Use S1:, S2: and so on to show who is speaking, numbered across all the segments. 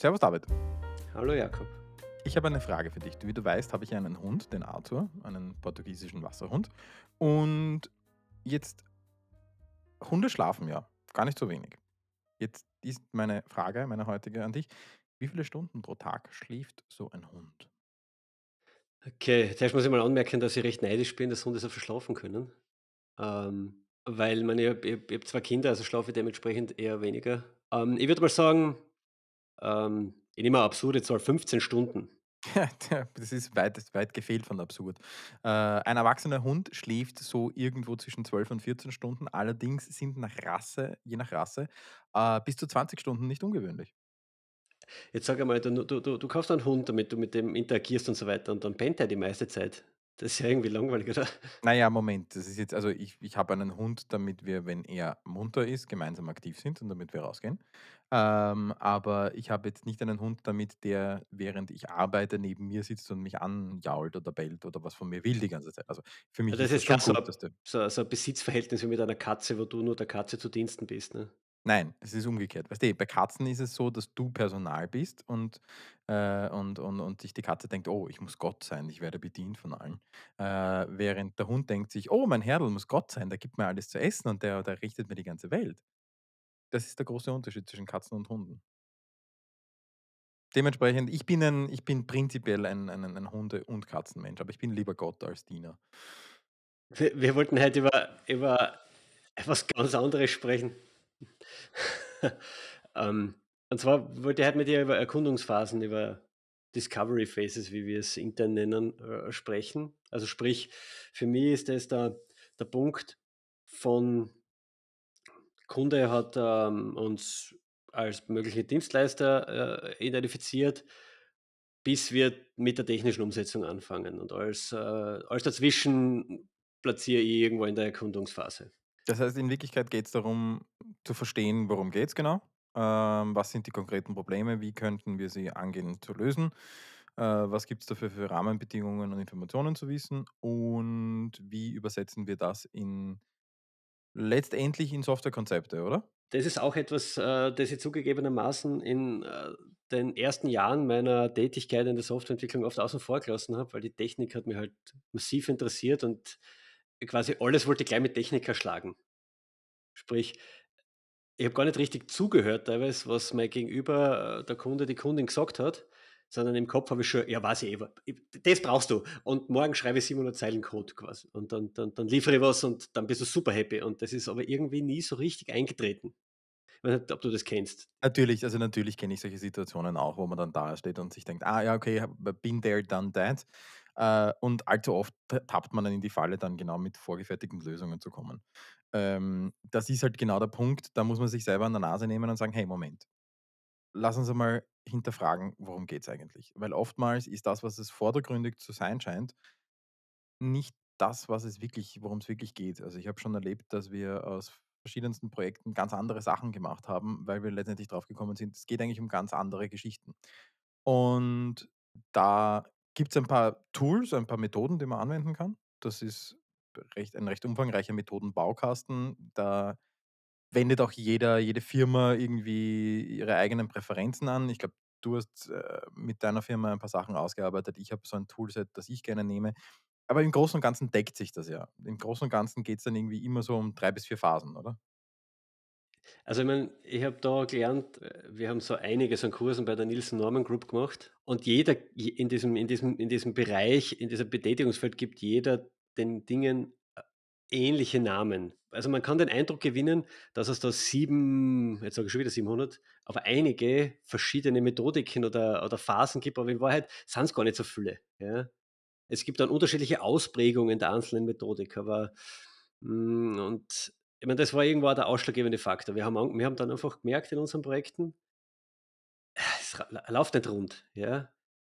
S1: Servus David.
S2: Hallo Jakob.
S1: Ich habe eine Frage für dich. Wie du weißt, habe ich einen Hund, den Arthur, einen portugiesischen Wasserhund. Und jetzt, Hunde schlafen ja, gar nicht so wenig. Jetzt ist meine Frage, meine heutige an dich. Wie viele Stunden pro Tag schläft so ein Hund?
S2: Okay, zuerst muss ich mal anmerken, dass ich recht neidisch bin, dass Hunde so viel schlafen können. Ähm, weil meine, ich habe ich ich hab zwei Kinder, also schlafe ich dementsprechend eher weniger. Ähm, ich würde mal sagen, ähm, ich nehme eine absurde Zahl, 15 Stunden.
S1: Das ist weit, weit gefehlt von absurd. Äh, ein erwachsener Hund schläft so irgendwo zwischen 12 und 14 Stunden. Allerdings sind nach Rasse, je nach Rasse, äh, bis zu 20 Stunden nicht ungewöhnlich.
S2: Jetzt sag einmal, du, du, du, du kaufst einen Hund, damit du mit dem interagierst und so weiter und dann pennt er die meiste Zeit. Das ist ja irgendwie langweilig, oder?
S1: Na ja, Moment, das ist jetzt also ich ich habe einen Hund, damit wir, wenn er munter ist, gemeinsam aktiv sind und damit wir rausgehen. Ähm, aber ich habe jetzt nicht einen Hund, damit der, während ich arbeite, neben mir sitzt und mich anjault oder bellt oder was von mir will die ganze Zeit. Also, für mich
S2: Also Das
S1: ist das
S2: ist kein
S1: schon
S2: so,
S1: gut,
S2: so, so ein Besitzverhältnis wie mit einer Katze, wo du nur der Katze zu Diensten bist. Ne?
S1: Nein, es ist umgekehrt. Weißt du, bei Katzen ist es so, dass du Personal bist und, äh und und und sich die Katze denkt: „Oh, ich muss Gott sein, ich werde bedient von allen.“ Äh, während der Hund denkt sich: „Oh, mein Herrl muss Gott sein, der gibt mir alles zu essen und der der richtet mir die ganze Welt.“ Das ist der große Unterschied zwischen Katzen und Hunden. Dementsprechend, ich bin ein ich bin prinzipiell ein ein ein Hunde und Katzenmensch, aber ich bin lieber Gott als Diener.
S2: Wir, wir wollten heute über, über etwas ganz anderes sprechen. ähm, und zwar wollte ich heute mit dir über Erkundungsphasen, über Discovery Phases, wie wir es intern nennen, äh, sprechen. Also sprich, für mich ist das der, der Punkt von Kunde hat ähm, uns als mögliche Dienstleister äh, identifiziert, bis wir mit der technischen Umsetzung anfangen. Und als, äh, als dazwischen platziere ich irgendwo in der Erkundungsphase.
S1: Das heißt, in Wirklichkeit geht es darum, zu verstehen, worum geht's genau? Ähm, was sind die konkreten Probleme? Wie könnten wir sie angehen zu lösen? Äh, was gibt es dafür für Rahmenbedingungen und Informationen zu wissen? Und wie übersetzen wir das in letztendlich in Softwarekonzepte, oder?
S2: Das ist auch etwas, äh, das ich zugegebenermaßen in äh, den ersten Jahren meiner Tätigkeit in der Softwareentwicklung oft außen vor gelassen habe, weil die Technik hat mich halt massiv interessiert und quasi alles wollte gleich mit Technik erschlagen. Sprich, ich habe gar nicht richtig zugehört teilweise, was mein Gegenüber, äh, der Kunde, die Kundin gesagt hat, sondern im Kopf habe ich schon, ja, weiß ich das brauchst du. Und morgen schreibe ich 700 Zeilen Code quasi. Und dann, dann, dann liefere ich was und dann bist du super happy. Und das ist aber irgendwie nie so richtig eingetreten. Ich weiß nicht, ob du das kennst.
S1: Natürlich, also natürlich kenne ich solche Situationen auch, wo man dann da steht und sich denkt: „Ah ja, okay, been there, done that.“ Äh, und allzu oft ta tappt man dann in die Falle, dann genau mit vorgefertigten Lösungen zu kommen. Ähm, das ist halt genau der Punkt, da muss man sich selber an der Nase nehmen und sagen: „Hey, Moment, lass uns einmal hinterfragen, worum geht's eigentlich?“ Weil oftmals ist das, was es vordergründig zu sein scheint, nicht das, was es wirklich worum es wirklich geht. Also, ich habe schon erlebt, dass wir aus verschiedensten Projekten ganz andere Sachen gemacht haben, weil wir letztendlich drauf gekommen sind, es geht eigentlich um ganz andere Geschichten. Und da gibt es ein paar Tools, ein paar Methoden, die man anwenden kann. Das ist recht ein recht umfangreicher Methodenbaukasten. Da wendet auch jeder jede Firma irgendwie ihre eigenen Präferenzen an. Ich glaube, du hast, äh, mit deiner Firma ein paar Sachen ausgearbeitet. Ich habe so ein Toolset, das ich gerne nehme. Aber im Großen und Ganzen deckt sich das ja. Im Großen und Ganzen geht es dann irgendwie immer so um 3 bis 4 Phasen, oder?
S2: Also ich meine, ich habe da gelernt, wir haben so einiges an Kursen bei der Nielsen Norman Group gemacht und jeder je- in diesem, in diesem, in diesem Bereich, in diesem Betätigungsfeld gibt jeder den Dingen äh, ähnliche Namen. Also man kann den Eindruck gewinnen, dass es da sieben, jetzt sage ich schon wieder 700, aber einige verschiedene Methodiken oder, oder Phasen gibt, aber in Wahrheit sind es gar nicht so viele. Ja? Es gibt dann unterschiedliche Ausprägungen der einzelnen Methodik, aber mm, und ich meine, das war irgendwo der ausschlaggebende Faktor. Wir haben, wir haben dann einfach gemerkt in unseren Projekten, es läuft nicht rund, ja.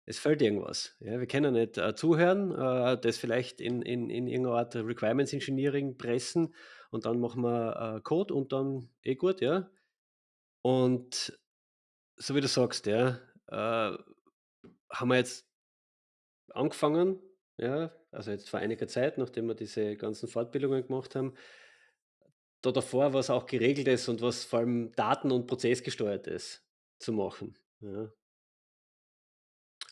S2: Es fehlt irgendwas. Ja. Wir können nicht äh, zuhören, äh, das vielleicht in, in, in irgendeiner Art Requirements Engineering pressen und dann machen wir äh, Code und dann eh gut, ja. Und so wie du sagst, ja, äh, haben wir jetzt angefangen, ja, also jetzt vor einiger Zeit, nachdem wir diese ganzen Fortbildungen gemacht haben, da davor was auch geregelt ist und was vor allem daten- und prozessgesteuert ist, zu machen. Ja.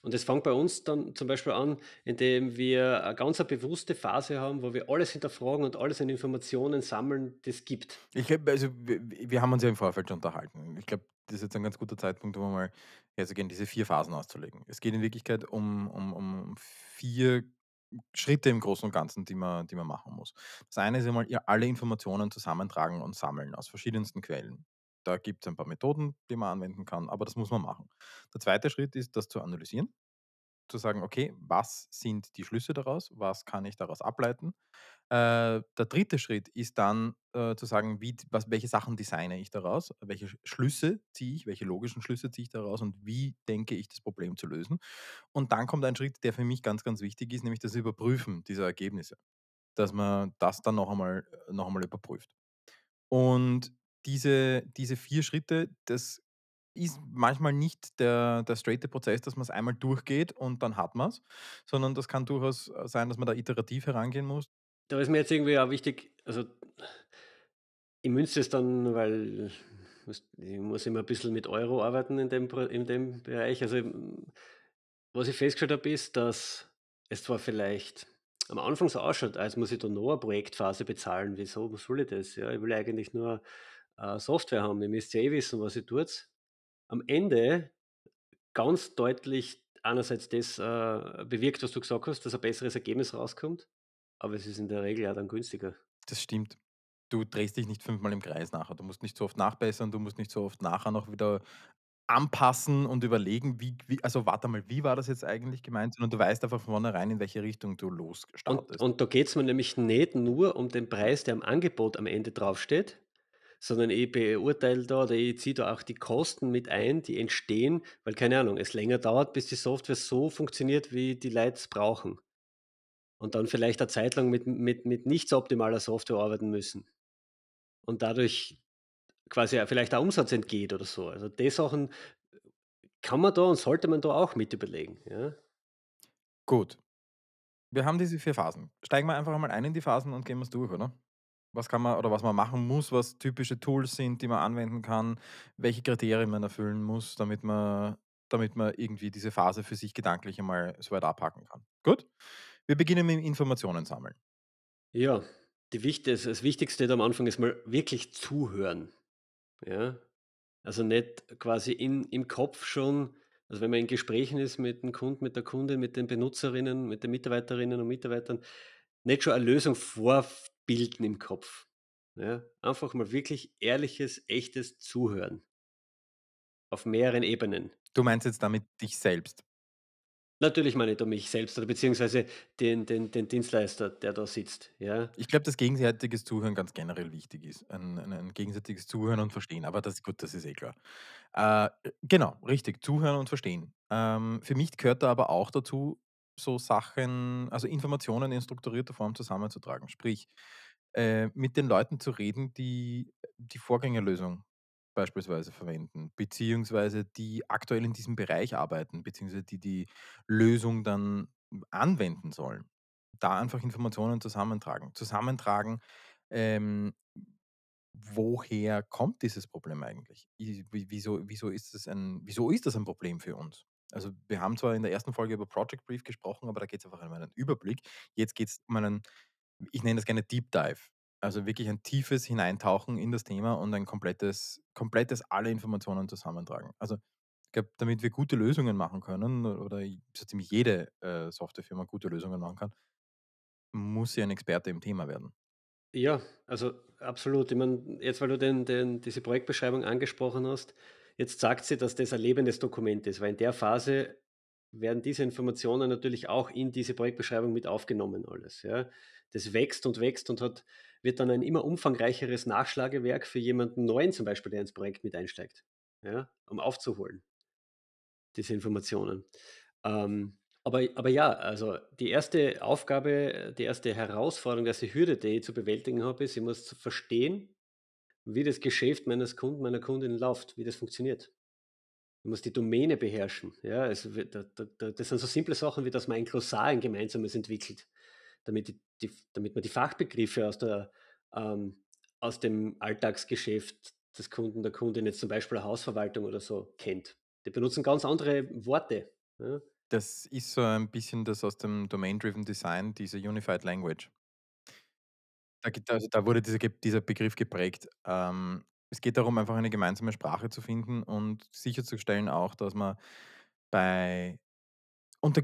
S2: Und das fängt bei uns dann zum Beispiel an, indem wir eine ganz 'ne bewusste Phase haben, wo wir alles hinterfragen und alles an Informationen sammeln, das gibt.
S1: Ich glaube, also, w w wir haben uns ja im Vorfeld schon unterhalten. Ich glaube, das ist jetzt ein ganz guter Zeitpunkt, um mal herzugehen, diese 4 Phasen auszulegen. Es geht in Wirklichkeit um um um 4 Schritte im Großen und Ganzen, die man die man machen muss. Das eine ist einmal, alle Informationen zusammentragen und sammeln aus verschiedensten Quellen. Da gibt's ein paar Methoden, die man anwenden kann, aber das muss man machen. Der zweite Schritt ist, das zu analysieren, zu sagen: „Okay, was sind die Schlüsse daraus? Was kann ich daraus ableiten?“ Äh, der dritte Schritt ist dann, äh, zu sagen, wie was welche Sachen designe ich daraus? Welche Sch Schlüsse ziehe ich? Welche logischen Schlüsse ziehe ich daraus und wie denke ich, das Problem zu lösen? Und dann kommt ein Schritt, der für mich ganz, ganz wichtig ist, nämlich das Überprüfen dieser Ergebnisse, dass man das dann noch einmal noch einmal überprüft. Und diese diese 4 Schritte, das ist manchmal nicht der der straighte Prozess, dass man's einmal durchgeht und dann hat man's, sondern das kann durchaus, äh, sein, dass man da iterativ herangehen muss.
S2: Da ist mir jetzt irgendwie auch wichtig also ich münze das dann, weil ich muss immer 'n bisschen mit Euro arbeiten in dem in dem Bereich. Also, was ich festgestellt habe, ist, dass es zwar vielleicht am Anfang so ausschaut, als muss ich da noch 'ne Projektphase bezahlen. Wieso soll ich das? Ja, ich will eigentlich nur, äh, Software haben. Ihr müsst ja eh wissen, was ihr tut. Am Ende ganz deutlich einerseits das, äh, bewirkt, was du gesagt hast, dass ein besseres Ergebnis rauskommt, aber es ist in der Regel ja dann günstiger.
S1: Das stimmt. Du drehst dich nicht fünfmal im Kreis nachher. Du musst nicht so oft nachbessern, du musst nicht so oft nachher noch wieder anpassen und überlegen, wie wie also, warte mal, wie war das jetzt eigentlich gemeint? Sondern du weißt einfach von vornherein, in welche Richtung du
S2: Und
S1: losstartest.
S2: und da geht's mir nämlich nicht nur um den Preis, der im Angebot am Ende draufsteht, sondern ich beurteile da oder ich ziehe da auch die Kosten mit ein, die entstehen, weil, keine Ahnung, es länger dauert, bis die Software so funktioniert, wie die Leute es brauchen. Und dann vielleicht eine Zeit lang mit mit mit nicht so optimaler Software arbeiten müssen. Und dadurch quasi vielleicht der Umsatz entgeht oder so. Also, die Sachen kann man da und sollte man da auch mit überlegen, ja?
S1: Gut. Wir haben diese 4 Phasen. Steigen wir einfach einmal ein in die Phasen und gehen wir's durch, oder? Was kann man oder was man machen muss, was typische Tools sind, die man anwenden kann, welche Kriterien man erfüllen muss, damit man damit man irgendwie diese Phase für sich gedanklich einmal so weit abhaken kann. Gut? Wir beginnen mit Informationen sammeln.
S2: Ja, die wicht das Wichtigste am Anfang ist mal wirklich zuhören, ja? Also, nicht quasi in im Kopf schon also, wenn man in Gesprächen ist mit dem Kunden, mit der Kundin, mit den Benutzerinnen, mit den Mitarbeiterinnen und Mitarbeitern, nicht schon eine Lösung vorbilden im Kopf, ja? Einfach mal wirklich ehrliches, echtes Zuhören. Auf mehreren Ebenen.
S1: Du meinst jetzt damit dich selbst?
S2: Natürlich meine ich da mich selbst oder beziehungsweise den den den Dienstleister, der da sitzt, ja?
S1: Ich glaube, dass gegenseitiges Zuhören ganz generell wichtig ist. Ein ein ein gegenseitiges Zuhören und Verstehen, aber das gut, das ist eh klar. Äh, genau, richtig, zuhören und verstehen. Ähm, für mich gehört da aber auch dazu, so Sachen also, Informationen in strukturierter Form zusammenzutragen. Sprich, äh, mit den Leuten zu reden, die die Vorgängerlösung beispielsweise verwenden, beziehungsweise die aktuell in diesem Bereich arbeiten, beziehungsweise die die Lösung dann anwenden sollen. Da einfach Informationen zusammentragen. Zusammentragen, ähm, woher kommt dieses Problem eigentlich? Wieso wieso ist das ein wieso ist das ein Problem für uns? Also, wir haben zwar in der ersten Folge über Project Brief gesprochen, aber da geht's einfach um einen Überblick. Jetzt geht's um einen ich nenne das gerne Deep Dive. Also, wirklich ein tiefes Hineintauchen in das Thema und ein komplettes komplettes alle Informationen zusammentragen. Also, ich glaube, damit wir gute Lösungen machen können oder so ziemlich jede, äh, Softwarefirma gute Lösungen machen kann muss sie ein Experte im Thema werden.
S2: Ja, also, absolut. Ich meine, jetzt, weil du den den diese Projektbeschreibung angesprochen hast, jetzt sagt sie, dass das ein lebendes Dokument ist, weil in der Phase werden diese Informationen natürlich auch in diese Projektbeschreibung mit aufgenommen alles, ja? Das wächst und wächst und hat wird dann ein immer umfangreicheres Nachschlagewerk für jemanden Neuen zum Beispiel, der ins Projekt mit einsteigt, ja, um aufzuholen diese Informationen. Ähm, aber aber ja, also, die erste Aufgabe, die erste Herausforderung, die erste Hürde, die ich zu bewältigen habe, ist, ich muss verstehen, wie das Geschäft meines Kunden, meiner Kundin läuft, wie das funktioniert. Ich muss die Domäne beherrschen, ja? Wird da da da das sind so simple Sachen, wie dass man ein Glossar, ein gemeinsames entwickelt, damit die die damit man die Fachbegriffe aus der ähm, aus dem Alltagsgeschäft des Kunden, der Kundin, jetzt zum Beispiel 'ne Hausverwaltung oder so, kennt. Die benutzen ganz andere Worte, ja.
S1: Das ist so ein bisschen das aus dem Domain-Driven Design, diese Unified Language. Da also da wurde dieser dieser Begriff geprägt. Ähm, es geht darum, einfach eine gemeinsame Sprache zu finden und sicherzustellen auch, dass man bei unter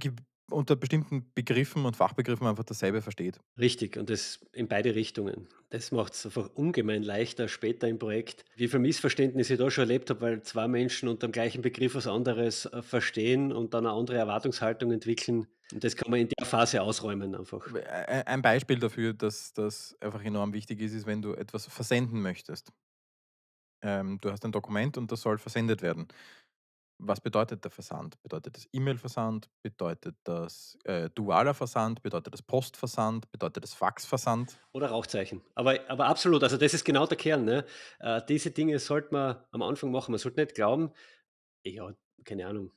S1: unter bestimmten Begriffen und Fachbegriffen einfach dasselbe versteht.
S2: Richtig und das in beide Richtungen. Das macht's einfach ungemein leichter später im Projekt. Wie viel Missverständnisse ich da schon erlebt habe, weil 2 Menschen unterm gleichen Begriff was anderes, äh, verstehen und dann 'ne andere Erwartungshaltung entwickeln. Und das kann man in der Phase ausräumen einfach.
S1: Ei ein Beispiel dafür, dass das einfach enorm wichtig ist, ist, wenn du etwas versenden möchtest. Ähm, du hast ein Dokument und das soll versendet werden. Was bedeutet der Versand? Bedeutet das E-Mail-Versand? Bedeutet das, äh, dualer Versand? Bedeutet das Postversand? Bedeutet das Faxversand?
S2: Oder Rauchzeichen. Aber aber absolut, also das ist genau der Kern, ne? Äh, diese Dinge sollte man am Anfang machen. Man sollte nicht glauben ja, keine Ahnung,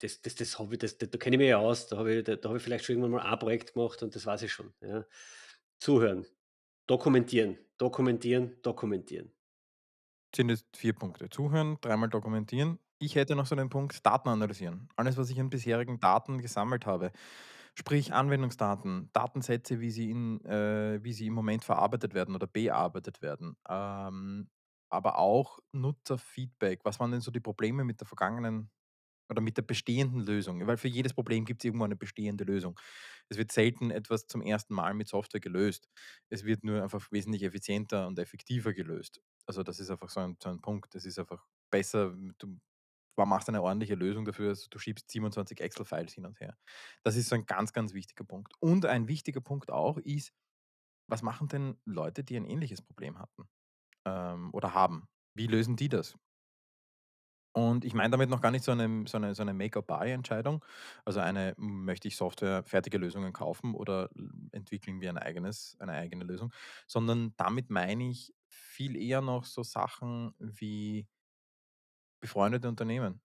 S2: das das das habe ich das da kenne ich mich ja aus. Da habe ich da da habe ich vielleicht schon irgendwann mal ein Projekt gemacht und das weiß ich schon, ja. Zuhören, dokumentieren, dokumentieren, dokumentieren.
S1: Sind jetzt 4 Punkte. Zuhören, dreimal dokumentieren. Ich hätte noch so den Punkt Daten analysieren. Alles, was ich an bisherigen Daten gesammelt habe, sprich Anwendungsdaten, Datensätze, wie sie in äh, wie sie im Moment verarbeitet werden oder bearbeitet werden. Ähm, aber auch Nutzerfeedback. Was waren denn so die Probleme mit der vergangenen oder mit der bestehenden Lösung? Weil für jedes Problem gibt's irgendwo eine bestehende Lösung. Es wird selten etwas zum ersten Mal mit Software gelöst. Es wird nur einfach wesentlich effizienter und effektiver gelöst. Also, das ist einfach so ein so ein Punkt. Das ist einfach besser, du ma machst eine ordentliche Lösung dafür, als du schiebst 27 Excel-Files hin und her. Das ist so ein ganz, ganz wichtiger Punkt. Und ein wichtiger Punkt auch ist, was machen denn Leute, die ein ähnliches Problem hatten, ähm, oder haben? Wie lösen die das? Und ich meine damit noch gar nicht so 'ne so 'ne so 'ne Make-or-Buy-Entscheidung. Also, eine möchte ich Software fertige Lösungen kaufen oder entwickeln wir ein eigenes eine eigene Lösung, sondern damit meine ich viel eher noch so Sachen wie befreundete Unternehmen.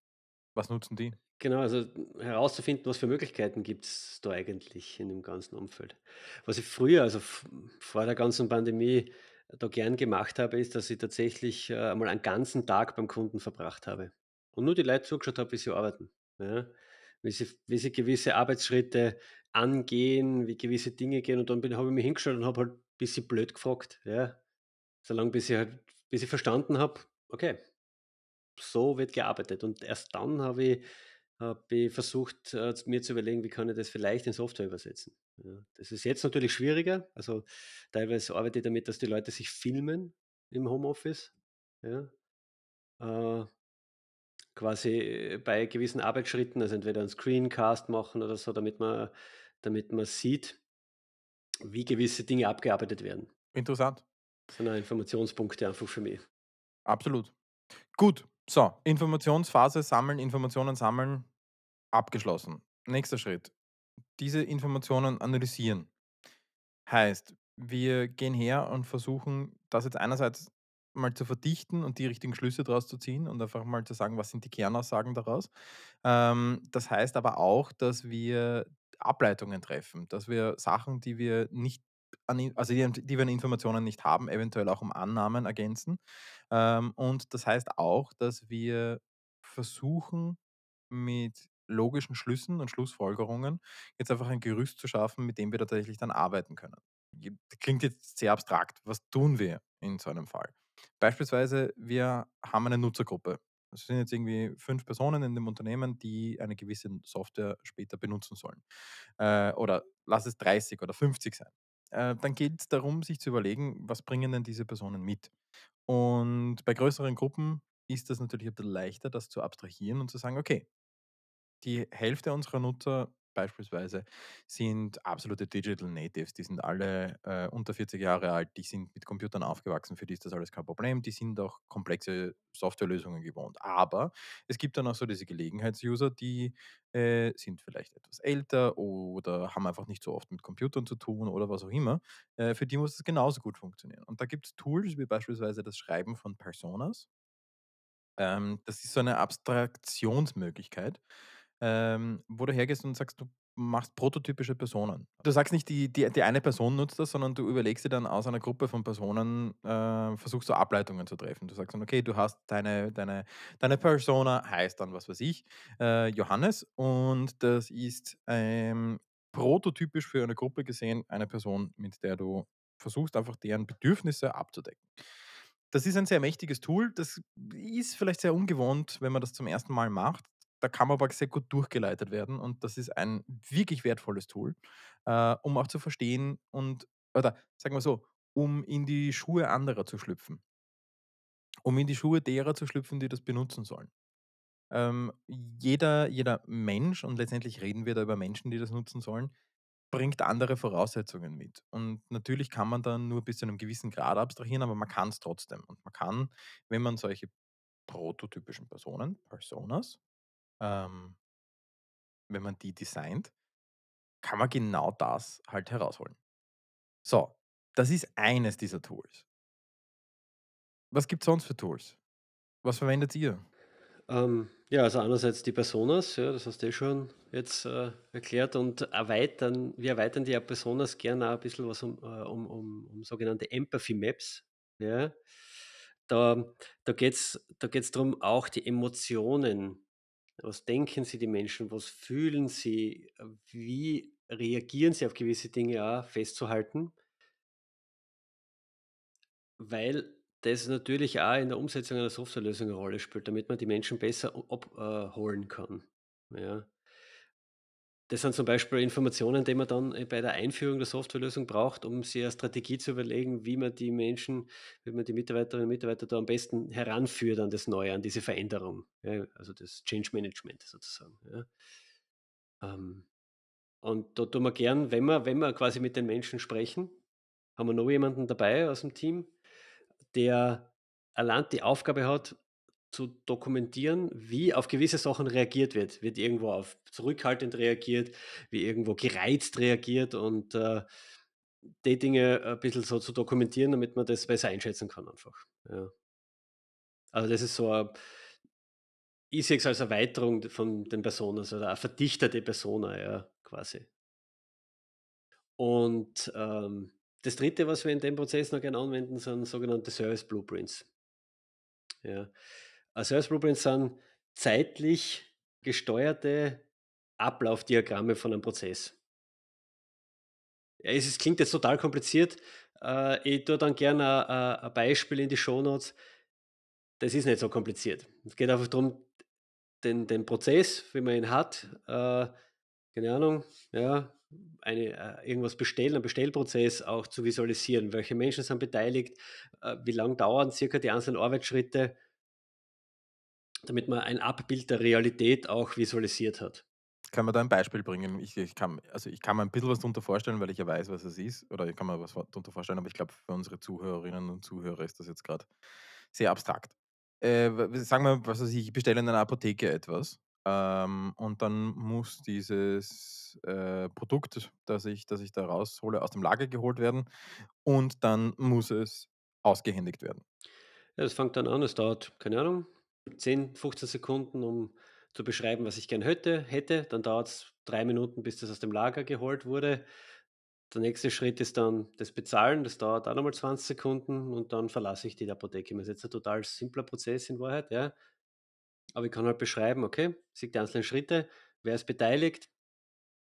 S1: Was nutzen die?
S2: Genau, also herauszufinden, was für Möglichkeiten gibt's da eigentlich in dem ganzen Umfeld. Was ich früher, also vor der ganzen Pandemie da gern gemacht habe, ist, dass ich tatsächlich, äh, einmal einen ganzen Tag beim Kunden verbracht habe und nur die Leute zugeschaut habe, wie sie arbeiten, ja? Wie sie wie sie gewisse Arbeitsschritte angehen, wie gewisse Dinge gehen und dann habe ich mich hingestellt und habe halt bisschen blöd gefragt, ja? Solange bis ich halt bis ich verstanden habe: „Okay, so wird gearbeitet.“ Und erst dann habe ich habe ich versucht, äh, mir zu überlegen, wie kann ich das vielleicht in Software übersetzen, ja? Das ist jetzt natürlich schwieriger. Also, teilweise arbeite ich damit, dass die Leute sich filmen im Homeoffice, ja? Äh, quasi bei gewissen Arbeitsschritten, also entweder 'n Screencast machen oder so, damit man damit man sieht, wie gewisse Dinge abgearbeitet werden.
S1: Interessant.
S2: Sind auch Informationspunkte einfach für mich.
S1: Absolut. Gut, so, Informationsphase sammeln, Informationen sammeln, abgeschlossen. Nächster Schritt. Diese Informationen analysieren. Heißt, wir gehen her und versuchen, das jetzt einerseits mal zu verdichten und die richtigen Schlüsse draus zu ziehen und einfach mal zu sagen, was sind die Kernaussagen daraus. Ähm, das heißt aber auch, dass wir Ableitungen treffen, dass wir Sachen, die wir nicht an also die die wir an Informationen nicht haben, eventuell auch um Annahmen ergänzen. Ähm, und das heißt auch, dass wir versuchen, mit logischen Schlüssen und Schlussfolgerungen jetzt einfach ein Gerüst zu schaffen, mit dem wir tatsächlich dann arbeiten können. Klingt jetzt sehr abstrakt. Was tun wir in so einem Fall? Beispielsweise, wir haben eine Nutzergruppe. Das sind jetzt irgendwie 5 Personen in dem Unternehmen, die eine gewisse Software später benutzen sollen. Äh, oder lass es 30 oder 50 sein. Äh, dann geht's darum, sich zu überlegen, was bringen denn diese Personen mit? Und bei größeren Gruppen ist das natürlich ein bisschen leichter, das zu abstrahieren und zu sagen: „Okay, die Hälfte unserer Nutzer beispielsweise sind absolute Digital Natives. Die sind alle, äh, unter 40 Jahre alt, die sind mit Computern aufgewachsen, für die ist das alles kein Problem. Die sind auch komplexe Softwarelösungen gewohnt. Aber es gibt dann auch so diese Gelegenheits-User, die, äh, sind vielleicht etwas älter oder haben einfach nicht so oft mit Computern zu tun oder was auch immer. Äh, für die muss es genauso gut funktionieren. Und da gibt's Tools wie beispielsweise das Schreiben von Personas. Ähm, das ist so eine Abstraktionsmöglichkeit, ähm, wo du hergehst und sagst, du machst prototypische Personen. Du sagst nicht, die die die eine Person nutzt das, sondern du überlegst dir dann aus einer Gruppe von Personen äh, versuchst du Ableitungen zu treffen. Du sagst dann: „Okay, du hast deine deine deine Persona heißt dann, was weiß ich, äh, Johannes und das ist, ähm, prototypisch für eine Gruppe gesehen eine Person, mit der du versuchst, einfach deren Bedürfnisse abzudecken.“ Das ist ein sehr mächtiges Tool. Das ist vielleicht sehr ungewohnt, wenn man das zum ersten Mal macht. Da kann man aber sehr gut durchgeleitet werden und das ist ein wirklich wertvolles Tool, äh, um auch zu verstehen und oder sagen wir so, um in die Schuhe anderer zu schlüpfen. Um in die Schuhe derer zu schlüpfen, die das benutzen sollen. Ähm, jeder jeder Mensch und letztendlich reden wir da über Menschen, die das nutzen sollen, bringt andere Voraussetzungen mit. Und natürlich kann man dann nur bis zu einem gewissen Grad abstrahieren, aber man kann es trotzdem. Und man kann, wenn man solche prototypischen Personen, Personas, ähm, wenn man die designt, kann man genau das halt herausholen. So, das ist eines dieser Tools. Was gibt's sonst für Tools? Was verwendet ihr?
S2: Ähm, ja, also einerseits die Personas, ja, das hast du eh schon jetzt, äh, erklärt und erweitern wir erweitern die Personas gern auch ein bisschen was um, äh, um um um sogenannte Empathy Maps, ja. Da da geht's da geht's drum, auch die Emotionen was denken sie die Menschen, was fühlen sie, wie reagieren sie auf gewisse Dinge auch festzuhalten. Weil das natürlich auch in der Umsetzung einer Softwarelösung 'ne Rolle spielt, damit man die Menschen besser o ab äh, kann, ja. Das sind zum Beispiel Informationen, die man dann, äh, bei der Einführung der Softwarelösung braucht, um sich eine Strategie zu überlegen, wie man die Menschen wie man die Mitarbeiterinnen und Mitarbeiter da am besten heranführt an das Neue, an diese Veränderung, ja, also das Change Management sozusagen, ja. Ähm, und da tun wir gern, wenn wir wenn wir quasi mit den Menschen sprechen, haben wir noch jemanden dabei aus dem Team, der allein die Aufgabe hat, zu dokumentieren, wie auf gewisse Sachen reagiert wird. Wird irgendwo auf zurückhaltend reagiert, wie irgendwo gereizt reagiert und, äh, die Dinge ein bisschen so zu dokumentieren, damit man das besser einschätzen kann einfach, ja. Also, das ist so a ich sehe es als Erweiterung von den Personas oder eine verdichtete Persona, ja, quasi. Und, ähm, das Dritte, was wir in dem Prozess noch gerne anwenden, sind sogenannte Service Blueprints. Ja. Äh, Service Blueprints sind zeitlich gesteuerte Ablaufdiagramme von einem Prozess. Ja, es ist klingt jetzt total kompliziert. Äh, ich tue dann gern a a ein Beispiel in die Shownotes. Das ist nicht so kompliziert. Es geht einfach drum, den den Prozess, wie man ihn hat, äh, keine Ahnung, ja, eine äh, irgendwas bestellen, 'n Bestellprozess auch zu visualisieren. Welche Menschen sind beteiligt? Äh, wie lang dauern circa die einzelnen Arbeitsschritte? Damit man ein Abbild der Realität auch visualisiert hat.
S1: Kann man da ein Beispiel bringen? Ich ich kann also, ich kann mir ein bisschen was drunter vorstellen, weil ich ja weiß, was es ist oder ich kann mir was vor drunter vorstellen, aber ich glaube, für unsere Zuhörerinnen und Zuhörer ist das jetzt grad sehr abstrakt. Äh, sagen wir, was weiß ich, ich bestelle in einer Apotheke etwas, ähm, und dann muss dieses, äh, Produkt, das ich das ich da raushole, aus dem Lager geholt werden und dann muss es ausgehändigt werden.
S2: Ja, es fängt dann an, es dauert, keine Ahnung, 10, 15 Sekunden, um zu beschreiben, was ich gern hätte hätte. Dann dauert's 3 Minuten, bis das aus dem Lager geholt wurde. Der nächste Schritt ist dann das Bezahlen, das dauert auch noch mal 20 Sekunden und dann verlasse ich die Apotheke. Das ist jetzt ein total simpler Prozess in Wahrheit, ja. Aber ich kann halt beschreiben, okay, sehe die einzelnen Schritte, wer ist beteiligt,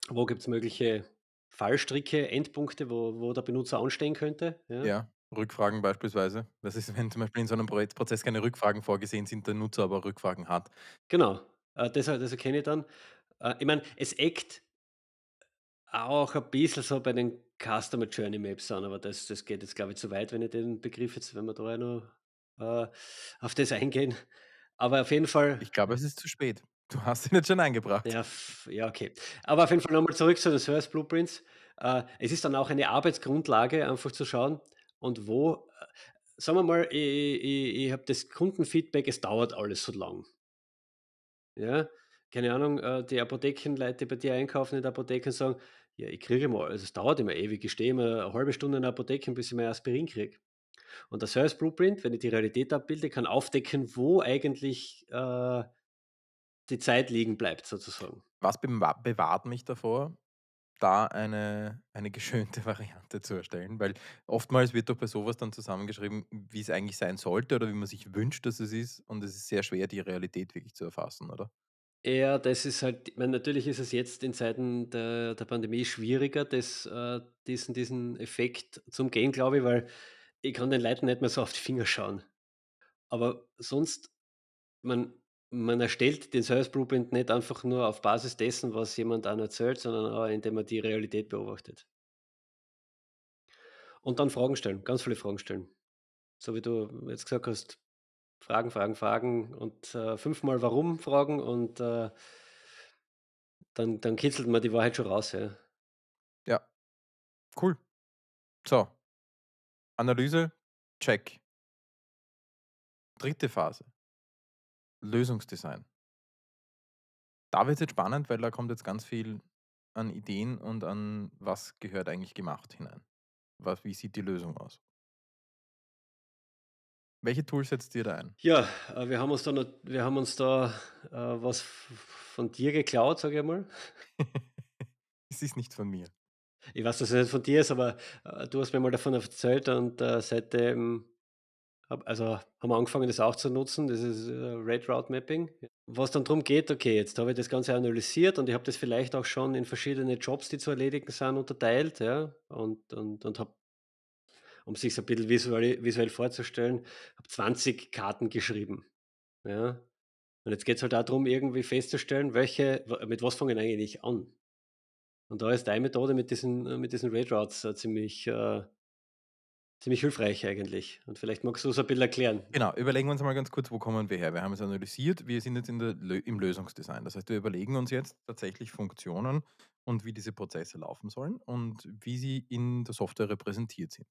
S2: wo gibt's mögliche Fallstricke, Endpunkte, wo wo der Benutzer anstehen könnte, ja.
S1: Ja, Rückfragen beispielsweise. Was ist, wenn zum Beispiel in so 'nem Projekt Prozess keine Rückfragen vorgesehen sind, der Nutzer aber Rückfragen hat?
S2: Genau, äh, das er das erkenne ich dann. Äh, ich meine, es eckt auch ein bisschen so bei den Customer Journey Maps an, aber das das geht jetzt, glaube ich, zu weit, wenn ich den Begriff jetzt wenn wir da noch, äh, auf das eingehen. Aber auf jeden Fall
S1: Ich glaube, es ist zu spät. Du hast ihn jetzt schon eingebracht.
S2: Ja, f ja, okay. Aber auf jeden Fall noch mal zurück zu den Service Blueprints. Äh, es ist dann auch eine Arbeitsgrundlage, einfach zu schauen und wo äh, sagen wir mal, i i i ich habe das Kundenfeedback, es dauert alles so lang. Ja, keine Ahnung, äh, die Apothekenleute, die bei dir einkaufen in der Apotheke sagen: „Ja, ich kriege mal also, es dauert immer ewig. Ich stehe immer 'ne 1/2 Stunde in der Apotheke, bis ich mein Aspirin kriege.“ Und der Service Blueprint, wenn ich die Realität abbilde, kann aufdecken, wo eigentlich, äh die Zeit liegen bleibt sozusagen.
S1: Was bewa bewahrt mich davor, da eine eine geschönte Variante zu erstellen? Weil oftmals wird doch bei so was dann zusammengeschrieben, wie es eigentlich sein sollte oder wie man sich wünscht, dass es ist und es ist sehr schwer, die Realität wirklich zu erfassen, oder?
S2: Ja, das ist halt ich meine, natürlich ist es jetzt in Zeiten der der Pandemie schwieriger, das äh, diesen diesen Effekt zu umgehen, glaube ich, weil ich kann den Leuten nicht mehr so auf die Finger schauen. Aber sonst man man erstellt den Service Blueprint nicht einfach nur auf Basis dessen, was jemand einem erzählt, sondern auch indem man die Realität beobachtet. Und dann Fragen stellen, ganz viele Fragen stellen. So wie du jetzt gesagt hast, Fragen, Fragen, Fragen und, äh, fünfmal Warum fragen und, äh dann dann kitzelt man die Wahrheit schon raus, ja.
S1: Ja, cool. So, Analyse, check. Dritte Phase, Lösungsdesign. Da wird's jetzt spannend, weil da kommt jetzt ganz viel an Ideen und an was gehört eigentlich gemacht hinein. Was wie sieht die Lösung aus? Welche Tools setzt ihr da ein?
S2: Ja, äh, wir haben uns da wir haben uns da, äh, was von dir geklaut, sage ich einmal.
S1: Es ist nicht von mir.
S2: Ich weiß, dass es nicht von dir ist, aber, äh, du hast mir mal davon erzählt und, äh, seitdem also, haben wir angefangen, das auch zu nutzen, dieses, äh, Red Route Mapping. Was dann drum geht, okay, jetzt habe ich das Ganze analysiert und ich habe das vielleicht auch schon in verschiedene Jobs, die zu erledigen sind, unterteilt, ja, und und und habe, um sich's ein bisschen visuali visuell vorzustellen, habe 20 Karten geschrieben, ja? Und jetzt geht's halt auch drum, irgendwie festzustellen, welche mit was fange ich eigentlich an? Und da ist deine Methode mit diesen äh, mit diesen Red Routes, äh, ziemlich, äh ziemlich hilfreich eigentlich. Und vielleicht magst du's ein bisschen erklären.
S1: Genau, überlegen wir uns mal ganz kurz, wo kommen wir her? Wir haben es analysiert, wir sind jetzt in der im Lösungsdesign. Das heißt, wir überlegen uns jetzt tatsächlich Funktionen und wie diese Prozesse laufen sollen und wie sie in der Software repräsentiert sind.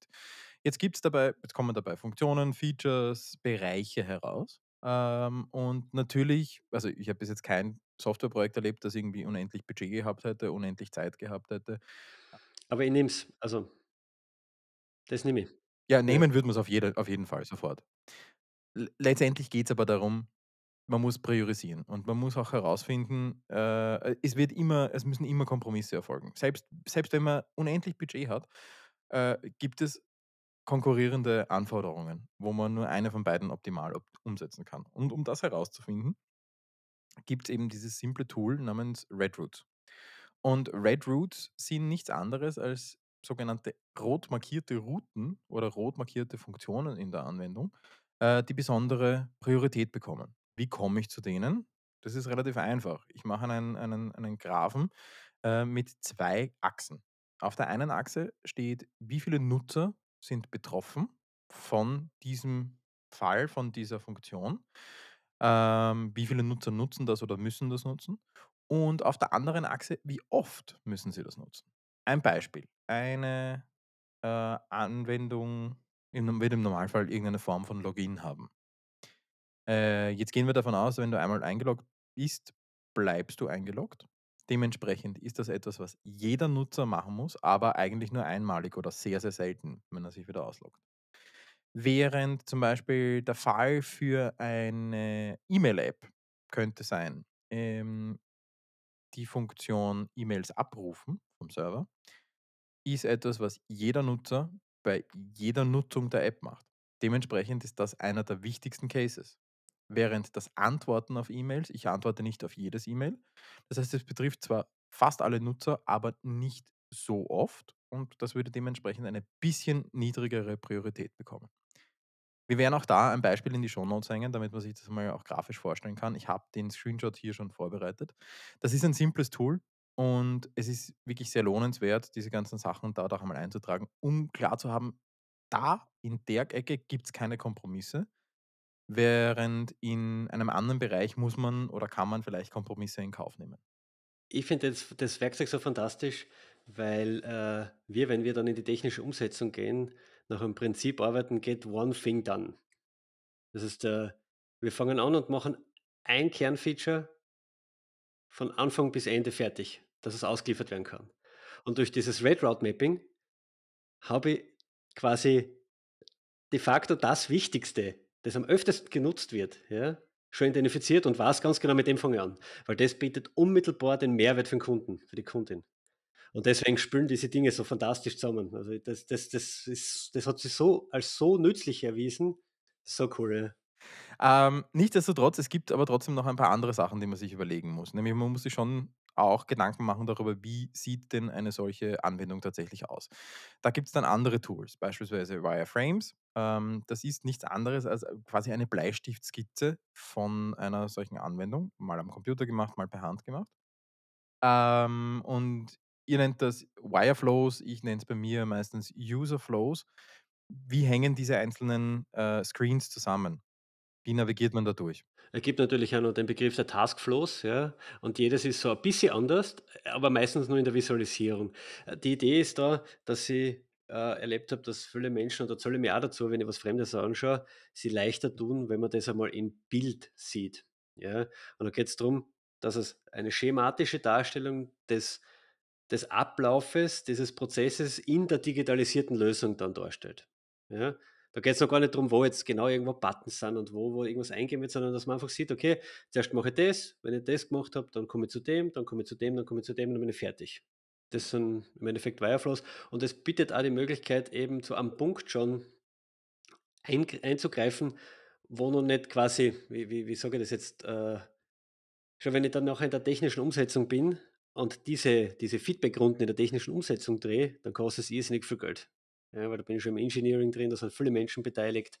S1: Jetzt gibt's dabei jetzt kommen dabei Funktionen, Features, Bereiche heraus. Ähm, und natürlich also, ich habe bis jetzt kein Softwareprojekt erlebt, das irgendwie unendlich Budget gehabt hätte, unendlich Zeit gehabt hätte.
S2: Aber ich nehme es, also das nehme ich.
S1: Ja, nehmen würde man's auf jede auf jeden Fall sofort. Letztendlich geht's aber darum, man muss priorisieren und man muss auch herausfinden, äh, es wird immer es müssen immer Kompromisse erfolgen. Selbst selbst wenn man unendlich Budget hat, äh, gibt es konkurrierende Anforderungen, wo man nur eine von beiden optimal op umsetzen kann. Und um das herauszufinden gibt's eben dieses simple Tool namens Red Route. Und Red Routes sind nichts anderes als sogenannte rot markierte Routen oder rot markierte Funktionen in der Anwendung, äh, die besondere Priorität bekommen. Wie komme ich zu denen? Das ist relativ einfach. Ich mache einen einen einen Graphen, äh, mit 2 Achsen. Auf der einen Achse steht, wie viele Nutzer sind betroffen von diesem Fall, von dieser Funktion. Ähm, wie viele Nutzer nutzen das oder müssen das nutzen? Und auf der anderen Achse, wie oft müssen sie das nutzen? Ein Beispiel: Eine, äh, Anwendung 'nem wird im Normalfall irgendeine Form von Login haben. Äh, jetzt gehen wir davon aus, wenn du einmal eingeloggt bist, bleibst du eingeloggt. Dementsprechend ist das etwas, was jeder Nutzer machen muss, aber eigentlich nur einmalig oder sehr, sehr selten, wenn er sich wieder ausloggt. Während zum Beispiel der Fall für eine E-Mail-App könnte sein, ähm, die Funktion E-Mails abrufen vom Server ist etwas, was jeder Nutzer bei jeder Nutzung der App macht. Dementsprechend ist das einer der wichtigsten Cases. Während das Antworten auf E-Mails ich antworte nicht auf jedes E-Mail. Das heißt, es betrifft zwar fast alle Nutzer, aber nicht so oft und das würde dementsprechend eine bisschen niedrigere Priorität bekommen. Wir werden auch da ein Beispiel in die Shownotes hängen, damit man sich das mal auch grafisch vorstellen kann. Ich habe den Screenshot hier schon vorbereitet. Das ist ein simples Tool und es ist wirklich sehr lohnenswert, diese ganzen Sachen dort auch einmal einzutragen, um klar zu haben, da in der Ecke gibt's keine Kompromisse, während in einem anderen Bereich muss man oder kann man vielleicht Kompromisse in Kauf nehmen.
S2: Ich finde das das Werkzeug so fantastisch, weil, äh, wir, wenn wir dann in die technische Umsetzung gehen, nach dem Prinzip arbeiten: „Get one thing done.“ Das heißt, äh, wir fangen an und machen ein Kernfeature von Anfang bis Ende fertig, dass es ausgeliefert werden kann. Und durch dieses Red Route Mapping habe ich quasi de facto das Wichtigste, das am öftesten genutzt wird, ja schon identifiziert und weiß ganz genau, mit dem fange ich an, weil das bietet unmittelbar den Mehrwert für den Kunden, für die Kundin. Und deswegen spülen diese Dinge so fantastisch zusammen. Also das das das ist das hat sich so als so nützlich erwiesen. So cool, ja.
S1: Ähm, nichtsdestotrotz, es gibt aber trotzdem noch ein paar andere Sachen, die man sich überlegen muss. Nämlich man muss sich schon auch Gedanken machen darüber, wie sieht denn eine solche Anwendung tatsächlich aus. Da gibt es dann andere Tools, beispielsweise Wireframes. Ähm, das ist nichts anderes als äh, quasi eine Bleistiftskizze von einer solchen Anwendung, mal am Computer gemacht, mal per Hand gemacht. Ähm, und ihr nennt das Wireflows, ich nenne es bei mir meistens Userflows. Wie hängen diese einzelnen äh, Screens zusammen? Wie navigiert man da durch?
S2: Es gibt natürlich auch noch den Begriff der Taskflows, ja, und jedes ist so ein bisschen anders, aber meistens nur in der Visualisierung. Äh, die Idee ist da, dass ich, äh, erlebt habe, dass viele Menschen, und da zähle ich mich auch dazu, wenn ich was Fremdes anschaue, sie leichter tun, wenn man das einmal im Bild sieht, ja? Und da geht es darum, dass es eine schematische Darstellung des des Ablaufes dieses Prozesses in der digitalisierten Lösung dann darstellt, ja? Da geht es noch gar nicht darum, wo jetzt genau irgendwo Buttons sind und wo wo irgendwas eingeben wird, sondern dass man einfach sieht: „Okay, zuerst mache ich das, wenn ich das gemacht habe, dann komme ich zu dem, dann komme ich zu dem, dann komme ich zu dem und dann bin ich fertig.“ Das sind im Endeffekt Wireflows und es bietet auch die Möglichkeit, eben zu einem Punkt schon eingr einzugreifen, wo noch nicht quasi wie wie wie sage ich das jetzt, äh Schon wenn ich dann nachher in der technischen Umsetzung bin und diese diese Feedbackrunden in der technischen Umsetzung drehe, dann kostet es irrsinnig viel Geld. Ja, weil da bin ich schon im Engineering drin, da sind viele Menschen beteiligt.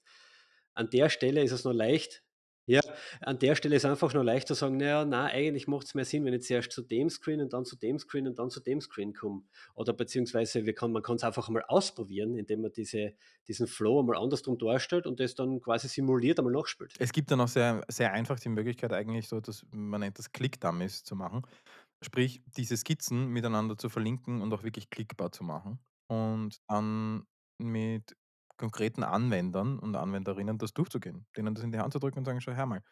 S2: An der Stelle ist es noch leicht ja, an der Stelle ist einfach nur leicht zu sagen: „Na ja, nein, eigentlich macht es mehr Sinn, wenn ich zuerst zu dem Screen und dann zu dem Screen und dann zu dem Screen komme.“ Oder beziehungsweise kann man kann es einfach einmal ausprobieren, indem man diese diesen Flow einmal andersrum darstellt und das dann quasi simuliert einmal nachspielt.
S1: Es gibt dann auch sehr sehr einfach die Möglichkeit eigentlich so etwas man nennt das Click-Dummies zu machen. Sprich, diese Skizzen miteinander zu verlinken und auch wirklich klickbar zu machen und dann mit konkreten Anwendern und Anwenderinnen das durchzugehen, denen das in die Hand zu drücken und sagen: „Schau her mal,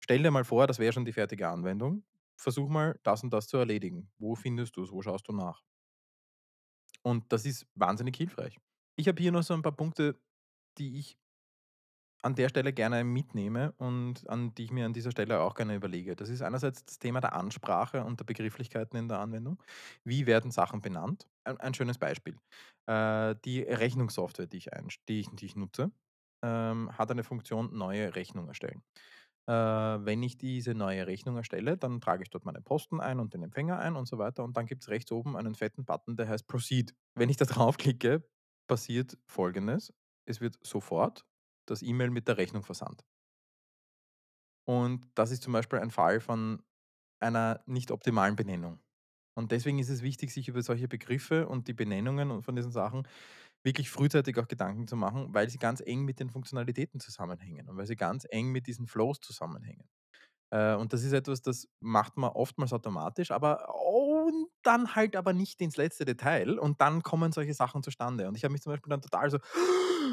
S1: stell dir mal vor, das wäre schon die fertige Anwendung. Versuch mal, das und das zu erledigen. Wo findest du's? Wo schaust du nach?“ Und das ist wahnsinnig hilfreich. Ich habe hier noch so ein paar Punkte, die ich an der Stelle gerne mitnehme und an die ich mir an dieser Stelle auch gerne überlege. Das ist einerseits das Thema der Ansprache und der Begrifflichkeiten in der Anwendung. Wie werden Sachen benannt? Ein, ein schönes Beispiel. Äh, die Rechnungssoftware, die ich, einst- die ich, die ich nutze, ähm, hat eine Funktion neue Rechnung erstellen. Äh, wenn ich diese neue Rechnung erstelle, dann trage ich dort meine Posten ein und den Empfänger ein und so weiter. Und dann gibt es rechts oben einen fetten Button, der heißt Proceed. Wenn ich da draufklicke, passiert Folgendes. Es wird sofort das E-Mail mit der Rechnung versandt. Und das ist zum Beispiel ein Fall von einer nicht optimalen Benennung. Und deswegen ist es wichtig, sich über solche Begriffe und die Benennungen und von diesen Sachen wirklich frühzeitig auch Gedanken zu machen, weil sie ganz eng mit den Funktionalitäten zusammenhängen und weil sie ganz eng mit diesen Flows zusammenhängen. Äh, und das ist etwas, das macht man oftmals automatisch, aber dann halt aber nicht ins letzte Detail und dann kommen solche Sachen zustande. Und ich habe mich zum Beispiel dann total so: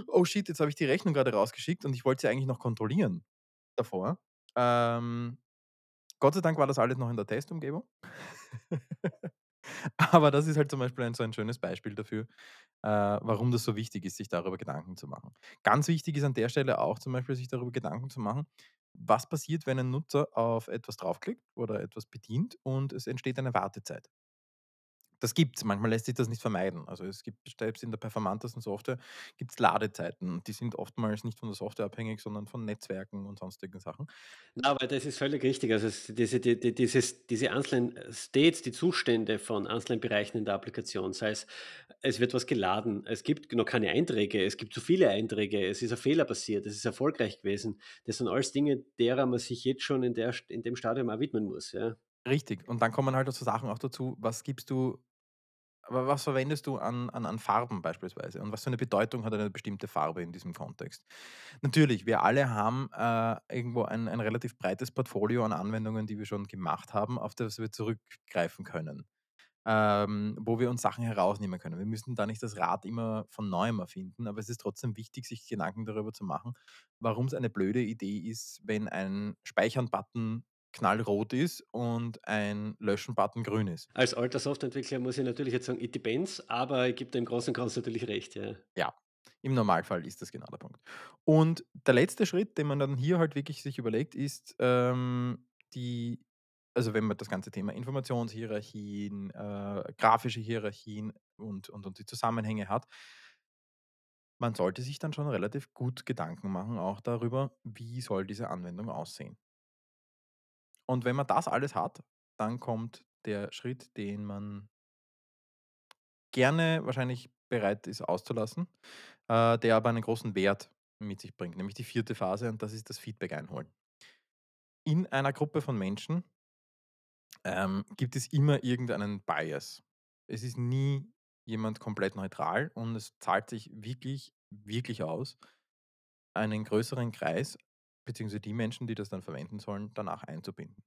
S1: „Oh shit, jetzt habe ich die Rechnung gerade rausgeschickt und ich wollte sie eigentlich noch kontrollieren davor.“ Ähm, Gott sei Dank war das alles noch in der Testumgebung. Aber das ist halt zum Beispiel ein so ein schönes Beispiel dafür, äh, warum das so wichtig ist, sich darüber Gedanken zu machen. Ganz wichtig ist an der Stelle auch zum Beispiel, sich darüber Gedanken zu machen, was passiert, wenn ein Nutzer auf etwas draufklickt oder etwas bedient und es entsteht eine Wartezeit. Das gibt's, manchmal lässt sich das nicht vermeiden. Also, es gibt selbst in der performantesten Software gibt's Ladezeiten. Die sind oftmals nicht von der Software abhängig, sondern von Netzwerken und sonstigen Sachen.
S2: Na, aber das ist völlig richtig. Also, es diese die die dieses diese einzelnen, äh, States, die Zustände von einzelnen Bereichen in der Applikation, sei es, es wird was geladen, es gibt noch keine Einträge, es gibt zu viele Einträge, es ist ein Fehler passiert, es ist erfolgreich gewesen. Das sind alles Dinge, derer man sich jetzt schon in der in dem Stadium auch widmen muss, ja.
S1: Richtig. Und dann kommen halt auch so Sachen auch dazu, was gibst du Aber was verwendest du an an an Farben beispielsweise und was für eine Bedeutung hat eine bestimmte Farbe in diesem Kontext? Natürlich, wir alle haben, äh, irgendwo ein ein relativ breites Portfolio an Anwendungen, die wir schon gemacht haben, auf das wir zurückgreifen können, ähm, wo wir uns Sachen herausnehmen können. Wir müssen da nicht das Rad immer von Neuem erfinden, aber es ist trotzdem wichtig, sich Gedanken darüber zu machen, warum es eine blöde Idee ist, wenn ein Speichern-Button knallrot ist und ein Löschen-Button grün ist.
S2: Als alter Softwareentwickler muss ich natürlich jetzt sagen, it depends, aber ich gebe im Großen und Ganzen natürlich recht, ja.
S1: Ja. Im Normalfall ist das genau der Punkt. Und der letzte Schritt, den man dann hier halt wirklich sich überlegt, ist, ähm, die also wenn man das ganze Thema Informationshierarchien, äh, grafische Hierarchien und und und die Zusammenhänge hat man sollte sich dann schon relativ gut Gedanken machen auch darüber, wie soll diese Anwendung aussehen. Und wenn man das alles hat, dann kommt der Schritt, den man gerne wahrscheinlich bereit ist auszulassen, äh, der aber einen großen Wert mit sich bringt, nämlich die vierte Phase und das ist das Feedback einholen. In einer Gruppe von Menschen ähm, gibt es immer irgendeinen Bias. Es ist nie jemand komplett neutral und es zahlt sich wirklich, wirklich aus, einen größeren Kreis beziehungsweise die Menschen, die das dann verwenden sollen, danach einzubinden.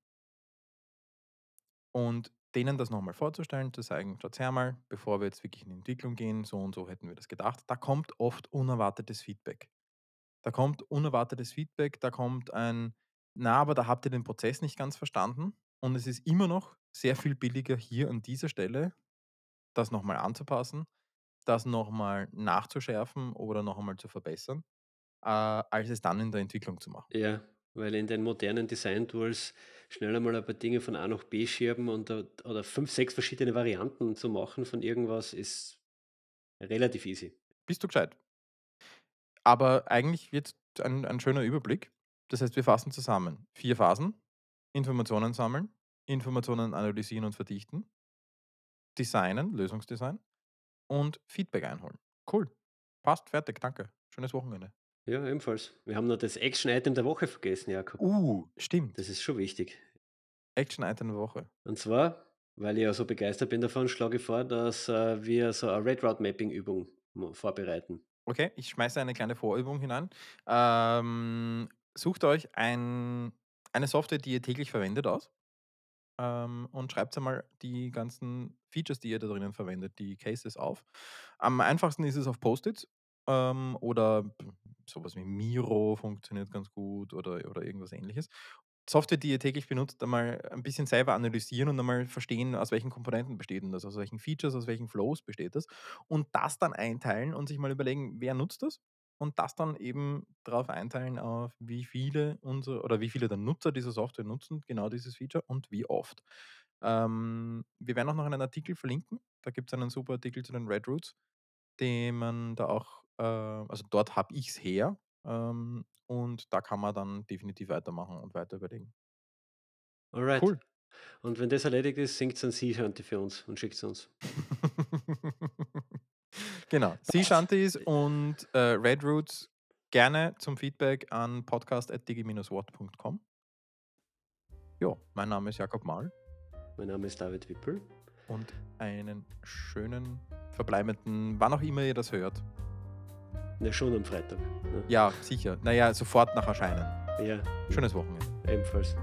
S1: Und denen das nochmal vorzustellen, zu sagen, schaut her mal, bevor wir jetzt wirklich in die Entwicklung gehen, so und so hätten wir das gedacht, da kommt oft unerwartetes Feedback. Da kommt unerwartetes Feedback, da kommt ein, na, aber da habt ihr den Prozess nicht ganz verstanden und es ist immer noch sehr viel billiger hier an dieser Stelle, das nochmal anzupassen, das nochmal nachzuschärfen oder noch einmal zu verbessern, äh, als es dann in der Entwicklung zu machen.
S2: Ja, weil in den modernen Design-Tools schnell einmal ein paar Dinge von A nach B schieben und oder 5, 6 verschiedene Varianten zu machen von irgendwas ist relativ easy.
S1: Bist du gescheit? Aber eigentlich jetzt ein ein schöner Überblick. Das heißt, wir fassen zusammen. 4 Phasen: Informationen sammeln, Informationen analysieren und verdichten, designen, Lösungsdesign und Feedback einholen. Cool. Passt, fertig, danke. Schönes Wochenende.
S2: Ja, ebenfalls. Wir haben noch das Action-Item der Woche vergessen, Jakob.
S1: Uh,
S2: Das
S1: stimmt.
S2: ist schon wichtig.
S1: Action-Item der Woche.
S2: Und zwar, weil ich ja so begeistert bin davon, schlage ich vor, dass, äh, wir so 'ne Red Route Mapping Übung vorbereiten.
S1: Okay, ich schmeiße eine kleine Vorübung hinein. Ähm, sucht euch ein eine Software, die ihr täglich verwendet aus, ähm, und schreibt einmal die ganzen Features, die ihr da drinnen verwendet, die Cases auf. Am einfachsten ist es auf Post-its, ähm, oder p so wie Miro funktioniert ganz gut oder oder irgendwas Ähnliches. Software, die ihr täglich benutzt, einmal ein bisschen selber analysieren und einmal verstehen, aus welchen Komponenten besteht das, aus welchen Features, aus welchen Flows besteht das und das dann einteilen und sich mal überlegen, wer nutzt das und das dann eben darauf einteilen, auf wie viele unsere oder wie viele der Nutzer dieser Software nutzen, genau dieses Feature und wie oft. Ähm, wir werden auch noch einen Artikel verlinken. Da gibt es einen super Artikel zu den Red Roots, den man da auch, äh also dort habe ich es her, ähm, und da kann man dann definitiv weitermachen und weiter überlegen.
S2: Alright.
S1: Cool.
S2: Und wenn das erledigt ist, singt's ein Sea Shanty für uns und schickt's uns.
S1: Genau, Sea. Shanties und, äh, Red Roots gerne zum Feedback an podcast@digi-watt.com. Ja, mein Name ist Jakob Mahl.
S2: Mein Name ist David Wippel.
S1: Und einen schönen verbleibenden wann auch immer ihr das hört.
S2: Ja, schon am Freitag, ne?
S1: Ja, sicher. Na ja, sofort nach Erscheinen.
S2: Ja,
S1: Schönes Wochenende.
S2: ebenfalls.